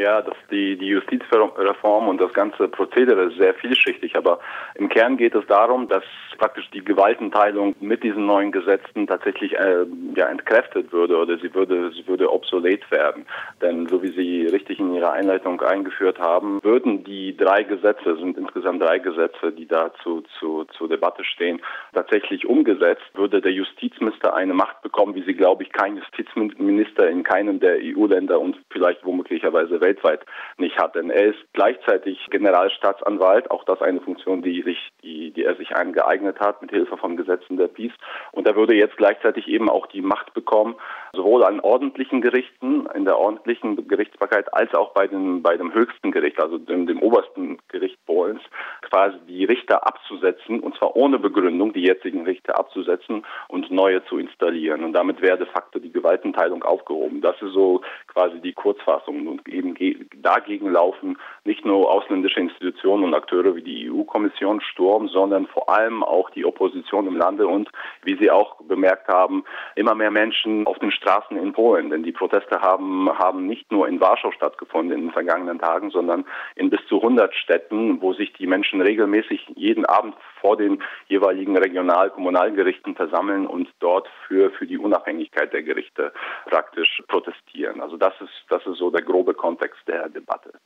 Ja, das, die, die Justizreform und das ganze Prozedere ist sehr vielschichtig, aber im Kern geht es darum, dass praktisch die Gewaltenteilung mit diesen neuen Gesetzen tatsächlich äh, ja, entkräftet würde oder sie würde, sie würde obsolet werden. Denn so wie Sie richtig in Ihrer Einleitung eingeführt haben, würden die drei Gesetze, sind insgesamt drei Gesetze, die dazu zu, zur Debatte stehen, tatsächlich umgesetzt, würde der Justizminister eine Macht bekommen, wie sie, glaube ich, kein Justizminister in keinem der EU-Länder und vielleicht womöglicherweise weltweit nicht hat. Denn er ist gleichzeitig Generalstaatsanwalt, auch das eine Funktion, die sich, die, die er sich eingeeignet hat mit Hilfe von Gesetzen der Peace. Und er würde jetzt gleichzeitig eben auch die Macht bekommen, sowohl an ordentlichen Gerichten, in der ordentlichen Gerichtsbarkeit, als auch bei dem, bei dem höchsten Gericht, also dem, dem obersten Gericht Polens, quasi die Richter abzusetzen, und zwar ohne Begründung, die jetzigen Richter abzusetzen und neue zu installieren. Und damit wäre de facto die Gewaltenteilung aufgehoben. Das ist so quasi die Kurzfassung. Und eben dagegen laufen nicht nur ausländische Institutionen und Akteure wie die EU-Kommission Sturm, sondern vor allem auch die Opposition im Lande und, wie Sie auch bemerkt haben, immer mehr Menschen auf den Straßen in Polen. Denn die Proteste haben, haben nicht nur in Warschau stattgefunden in den vergangenen Tagen, sondern in bis zu 100 Städten, wo sich die Menschen regelmäßig jeden Abend vor den jeweiligen Regional-, Kommunalgerichten versammeln und dort für, für die Unabhängigkeit der Gerichte praktisch protestieren. Also das ist, das ist so der grobe Kontext der Debatte.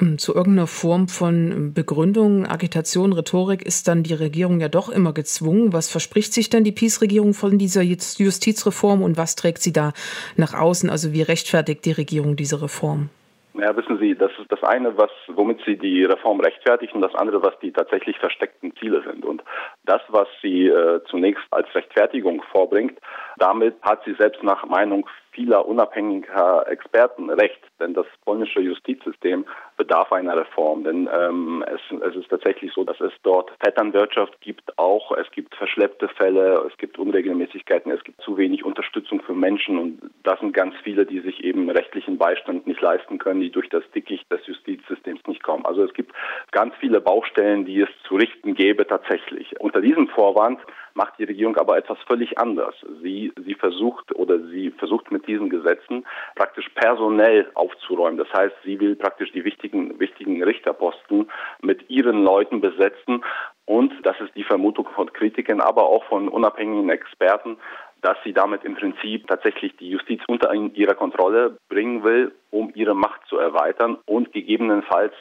Ähm, zu irgendeiner Form von Begründung, Agitation, Rhetorik ist dann die Regierung ja doch immer gezwungen. Was verspricht sich denn die Peace-Regierung von dieser Justizreform und was trägt sie da nach außen? Also wie rechtfertigt die Regierung diese Reform? Ja, wissen Sie, das ist das eine, was, womit Sie die Reform rechtfertigen, und das andere, was die tatsächlich versteckten Ziele sind. Und das, was sie äh, zunächst als Rechtfertigung vorbringt, damit hat sie selbst nach Meinung vieler unabhängiger Experten recht, denn das polnische Justizsystem bedarf einer Reform, denn ähm, es, es, ist tatsächlich so, dass es dort Vetternwirtschaft gibt, auch. Es gibt verschleppte Fälle, es gibt Unregelmäßigkeiten, es gibt zu wenig Unterstützung für Menschen und das sind ganz viele, die sich eben rechtlichen Beistand nicht leisten können, die durch das Dickicht des Justizsystems nicht kommen. Also es gibt ganz viele Baustellen, die es zu richten gäbe tatsächlich. Unter diesem Vorwand macht die Regierung aber etwas völlig anders. Sie, sie versucht oder sie versucht mit diesen Gesetzen praktisch personell aufzuräumen. Das heißt, sie will praktisch die wichtigen, wichtigen Richterposten mit ihren Leuten besetzen. Und das ist die Vermutung von Kritikern, aber auch von unabhängigen Experten, dass sie damit im Prinzip tatsächlich die Justiz unter ihrer Kontrolle bringen will, um ihre Macht zu erweitern und gegebenenfalls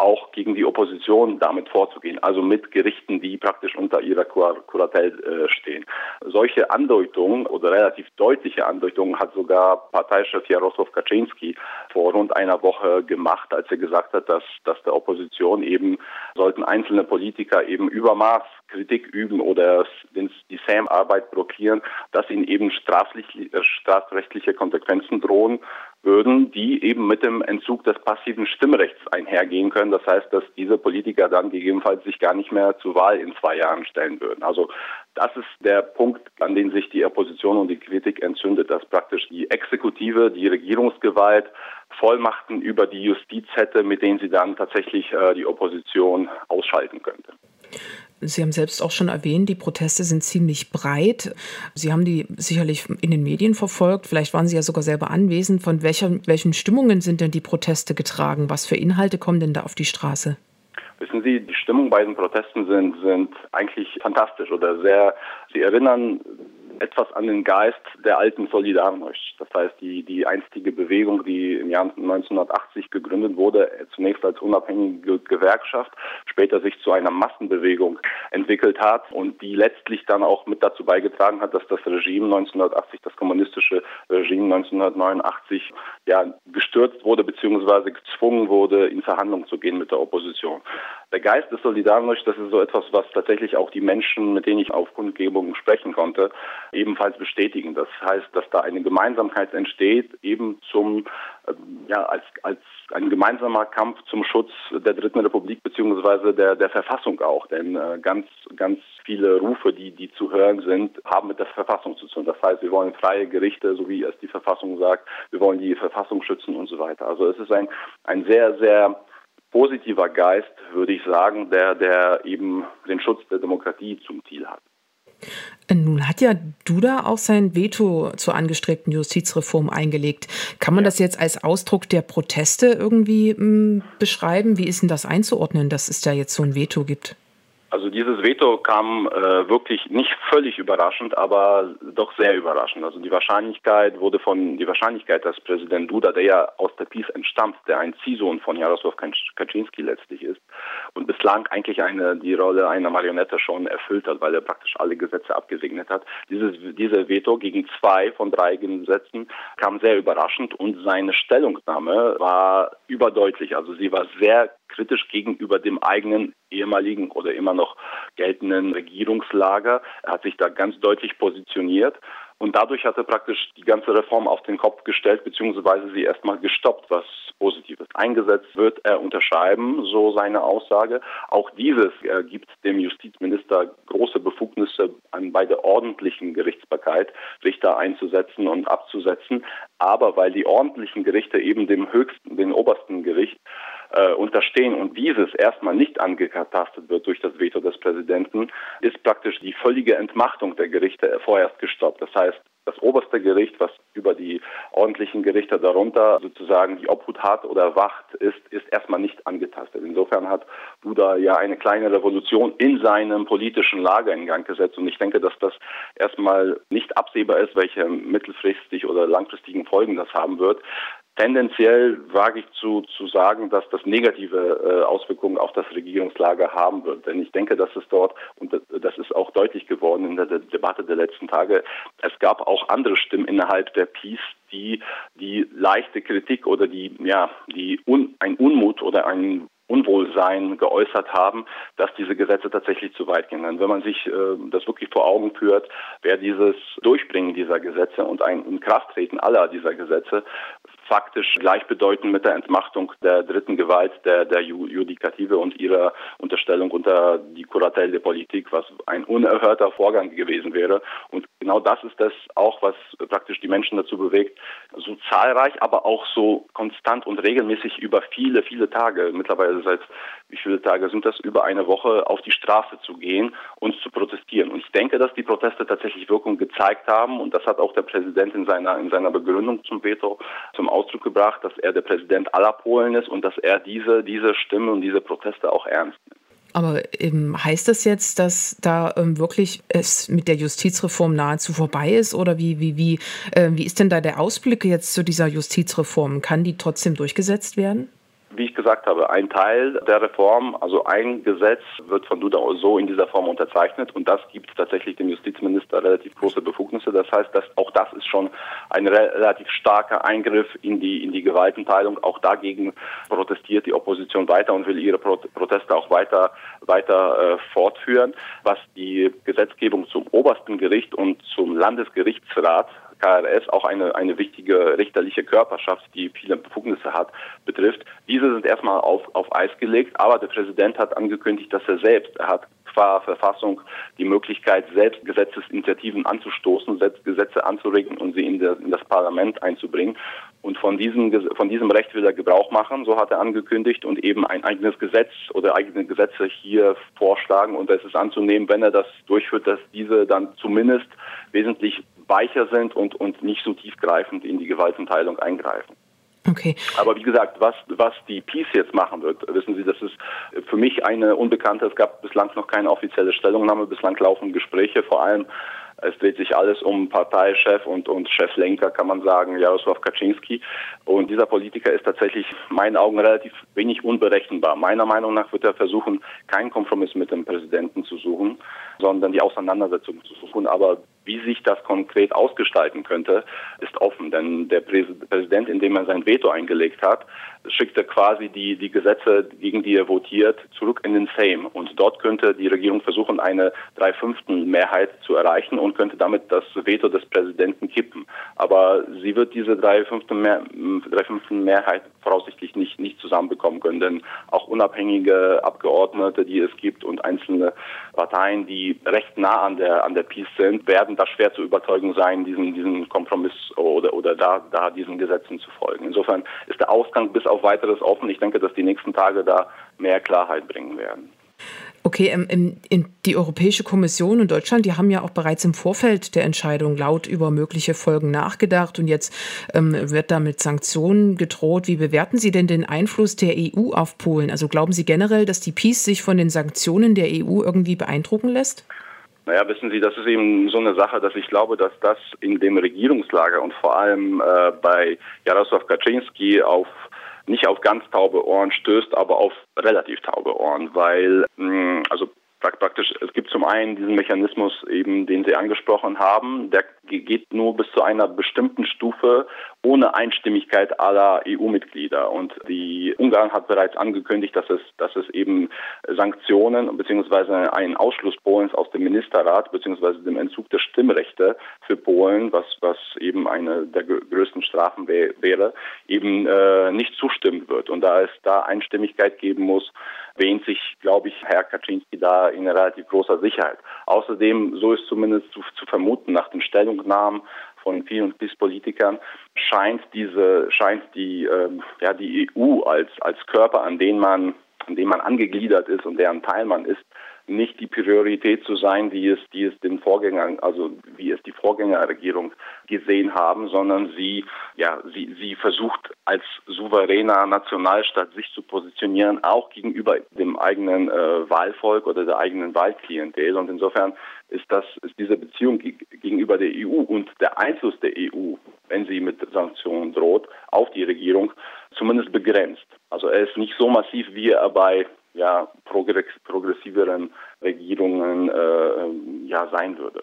auch gegen die Opposition damit vorzugehen, also mit Gerichten, die praktisch unter ihrer Kuratel äh, stehen. Solche Andeutungen oder relativ deutliche Andeutungen hat sogar Parteichef Jaroslaw Kaczynski vor rund einer Woche gemacht, als er gesagt hat, dass, dass der Opposition eben sollten einzelne Politiker eben Übermaß Kritik üben oder die SAM-Arbeit blockieren, dass ihnen eben strafrechtliche Konsequenzen drohen würden, die eben mit dem Entzug des passiven Stimmrechts einhergehen können. Das heißt, dass diese Politiker dann gegebenenfalls sich gar nicht mehr zur Wahl in zwei Jahren stellen würden. Also das ist der Punkt, an den sich die Opposition und die Kritik entzündet, dass praktisch die Exekutive, die Regierungsgewalt Vollmachten über die Justiz hätte, mit denen sie dann tatsächlich äh, die Opposition ausschalten könnte. Sie haben selbst auch schon erwähnt, die Proteste sind ziemlich breit. Sie haben die sicherlich in den Medien verfolgt. Vielleicht waren Sie ja sogar selber anwesend. Von welcher, welchen Stimmungen sind denn die Proteste getragen? Was für Inhalte kommen denn da auf die Straße? Wissen Sie, die Stimmung bei den Protesten sind, sind eigentlich fantastisch oder sehr, sie erinnern etwas an den Geist der alten Solidarność. Das heißt, die, die einstige Bewegung, die im Jahr 1980 gegründet wurde, zunächst als unabhängige Gewerkschaft, später sich zu einer Massenbewegung entwickelt hat und die letztlich dann auch mit dazu beigetragen hat, dass das Regime 1980, das kommunistische Regime 1989, ja, gestürzt wurde bzw. gezwungen wurde, in Verhandlungen zu gehen mit der Opposition. Der Geist des Solidarność, das ist so etwas, was tatsächlich auch die Menschen, mit denen ich auf Kundgebungen sprechen konnte, ebenfalls bestätigen. Das heißt, dass da eine Gemeinsamkeit entsteht, eben zum, äh, ja, als, als ein gemeinsamer Kampf zum Schutz der Dritten Republik beziehungsweise der, der Verfassung auch. Denn äh, ganz, ganz viele Rufe, die, die zu hören sind, haben mit der Verfassung zu tun. Das heißt, wir wollen freie Gerichte, so wie es die Verfassung sagt. Wir wollen die Verfassung schützen und so weiter. Also es ist ein, ein sehr, sehr positiver Geist, würde ich sagen, der, der eben den Schutz der Demokratie zum Ziel hat. Nun hat ja Duda auch sein Veto zur angestrebten Justizreform eingelegt. Kann man ja. das jetzt als Ausdruck der Proteste irgendwie mh, hm, beschreiben? Wie ist denn das einzuordnen, dass es da jetzt so ein Veto gibt? Also dieses Veto kam äh, wirklich nicht völlig überraschend, aber doch sehr überraschend. Also die Wahrscheinlichkeit wurde von die Wahrscheinlichkeit, dass Präsident Duda, der ja aus der PiS entstammt, der ein Ziehsohn von Jaroslaw Kaczynski letztlich ist und bislang eigentlich eine die Rolle einer Marionette schon erfüllt hat, weil er praktisch alle Gesetze abgesegnet hat. Dieses diese Veto gegen zwei von drei Gesetzen kam sehr überraschend und seine Stellungnahme war überdeutlich. Also sie war sehr kritisch gegenüber dem eigenen ehemaligen oder immer noch geltenden Regierungslager. Er hat sich da ganz deutlich positioniert und dadurch hat er praktisch die ganze Reform auf den Kopf gestellt, beziehungsweise sie erstmal gestoppt, was Positives. Eingesetzt wird er unterschreiben, so seine Aussage. Auch dieses gibt dem Justizminister große Befugnisse, an bei der ordentlichen Gerichtsbarkeit Richter einzusetzen und abzusetzen. Aber weil die ordentlichen Gerichte eben dem höchsten, dem obersten Gericht äh, unterstehen und dieses erstmal nicht angetastet wird durch das Veto des Präsidenten, ist praktisch die völlige Entmachtung der Gerichte vorerst gestoppt. Das heißt, das oberste Gericht, was über die ordentlichen Gerichte darunter sozusagen die Obhut hat oder wacht, ist, ist erstmal nicht angetastet. Insofern hat Duda ja eine kleine Revolution in seinem politischen Lager in Gang gesetzt. Und ich denke, dass das erstmal nicht absehbar ist, welche mittelfristig oder langfristigen Folgen das haben wird. Tendenziell wage ich zu, zu sagen, dass das negative äh, Auswirkungen auf das Regierungslager haben wird. Denn ich denke, dass es dort, und das ist auch deutlich geworden in der De Debatte der letzten Tage, es gab auch andere Stimmen innerhalb der Peace, die die leichte Kritik oder die, ja, die un, ein Unmut oder ein Unwohlsein geäußert haben, dass diese Gesetze tatsächlich zu weit gehen. wenn man sich äh, das wirklich vor Augen führt, wäre dieses Durchbringen dieser Gesetze und ein Inkrafttreten aller dieser Gesetze faktisch gleichbedeutend mit der Entmachtung der dritten Gewalt, der, der Judikative und ihrer Unterstellung unter die Kuratelle der Politik, was ein unerhörter Vorgang gewesen wäre. Und genau das ist das auch, was praktisch die Menschen dazu bewegt, so zahlreich, aber auch so konstant und regelmäßig über viele, viele Tage, mittlerweile seit wie viele Tage sind das, über eine Woche auf die Straße zu gehen und zu protestieren. Und ich denke, dass die Proteste tatsächlich Wirkung gezeigt haben und das hat auch der Präsident in seiner, in seiner Begründung zum Veto zum Ausdruck gebracht, dass er der Präsident aller Polen ist und dass er diese, diese Stimmen und diese Proteste auch ernst nimmt. Aber ähm, heißt das jetzt, dass da ähm, wirklich es mit der Justizreform nahezu vorbei ist? Oder wie, wie, wie, äh, wie ist denn da der Ausblick jetzt zu dieser Justizreform? Kann die trotzdem durchgesetzt werden? Wie ich gesagt habe, ein Teil der Reform, also ein Gesetz wird von Duda so in dieser Form unterzeichnet und das gibt tatsächlich dem Justizminister relativ große Befugnisse. Das heißt, dass auch das ist schon ein relativ starker Eingriff in die in die Gewaltenteilung. Auch dagegen protestiert die Opposition weiter und will ihre Proteste auch weiter weiter äh, fortführen. Was die Gesetzgebung zum obersten Gericht und zum Landesgerichtsrat KRS auch eine, eine wichtige richterliche Körperschaft, die viele Befugnisse hat, betrifft. Diese sind erstmal auf, auf Eis gelegt, aber der Präsident hat angekündigt, dass er selbst, er hat qua Verfassung die Möglichkeit, selbst Gesetzesinitiativen anzustoßen, selbst Gesetze anzuregen und sie in, der, in das Parlament einzubringen. Und von diesem, von diesem Recht will er Gebrauch machen, so hat er angekündigt, und eben ein eigenes Gesetz oder eigene Gesetze hier vorschlagen. Und es ist anzunehmen, wenn er das durchführt, dass diese dann zumindest wesentlich weicher sind und, und nicht so tiefgreifend in die Gewaltenteilung eingreifen. Okay. Aber wie gesagt, was, was die Peace jetzt machen wird, wissen Sie, das ist für mich eine Unbekannte. Es gab bislang noch keine offizielle Stellungnahme, bislang laufen Gespräche, vor allem es dreht sich alles um Parteichef und, und Cheflenker, kann man sagen, Jaroslaw Kaczynski. Und dieser Politiker ist tatsächlich in meinen Augen relativ wenig unberechenbar. Meiner Meinung nach wird er versuchen, keinen Kompromiss mit dem Präsidenten zu suchen, sondern die Auseinandersetzung zu suchen. Aber wie sich das konkret ausgestalten könnte, ist offen, denn der Präsident, indem er sein Veto eingelegt hat, schickte quasi die, die Gesetze, gegen die er votiert, zurück in den Sejm. Und dort könnte die Regierung versuchen, eine Dreifünftel Mehrheit zu erreichen und könnte damit das Veto des Präsidenten kippen. Aber sie wird diese Dreifünftel Mehr, Mehrheit voraussichtlich nicht, nicht zusammenbekommen können, denn auch unabhängige Abgeordnete, die es gibt und einzelne Parteien, die recht nah an der, an der Peace sind, werden da schwer zu überzeugen sein, diesen, diesen Kompromiss oder, oder da, da diesen Gesetzen zu folgen. Insofern ist der Ausgang bis auf weiteres offen. Ich denke, dass die nächsten Tage da mehr Klarheit bringen werden. Okay, ähm, die Europäische Kommission und Deutschland, die haben ja auch bereits im Vorfeld der Entscheidung laut über mögliche Folgen nachgedacht und jetzt ähm, wird da mit Sanktionen gedroht. Wie bewerten Sie denn den Einfluss der EU auf Polen? Also glauben Sie generell, dass die Peace sich von den Sanktionen der EU irgendwie beeindrucken lässt? Naja, wissen Sie, das ist eben so eine Sache, dass ich glaube, dass das in dem Regierungslager und vor allem äh, bei Jaroslaw Kaczynski auf nicht auf ganz taube Ohren stößt, aber auf relativ taube Ohren, weil mh, also praktisch, es gibt zum einen diesen Mechanismus eben, den Sie angesprochen haben, der geht nur bis zu einer bestimmten Stufe ohne Einstimmigkeit aller EU-Mitglieder. Und die Ungarn hat bereits angekündigt, dass es, dass es Sanktionen bzw. einen Ausschluss Polens aus dem Ministerrat bzw. dem Entzug der Stimmrechte für Polen, was, was eben eine der größten Strafen wäre, eben äh, nicht zustimmen wird. Und da es da Einstimmigkeit geben muss, wähnt sich, glaube ich, Herr Kaczynski da in relativ großer Sicherheit. Außerdem, so ist zumindest zu, zu vermuten, nach den Stellungnahmen von vielen PiS-Politikern scheint diese, scheint die, äh, ja, die EU als, als Körper, an den man, an dem man angegliedert ist und deren Teil man ist, nicht die Priorität zu sein, wie es, die es den Vorgängern, also wie es die Vorgängerregierung gesehen haben, sondern sie, ja, sie, sie versucht als souveräner Nationalstaat sich zu positionieren, auch gegenüber dem eigenen äh, Wahlvolk oder der eigenen Wahlklientel. Und insofern ist das, ist diese Beziehung gegenüber der EU und der Einfluss der EU, wenn sie mit Sanktionen droht, auf die Regierung zumindest begrenzt. Also er ist nicht so massiv, wie er bei ja, progressiveren Regierungen äh, ja, sein würde.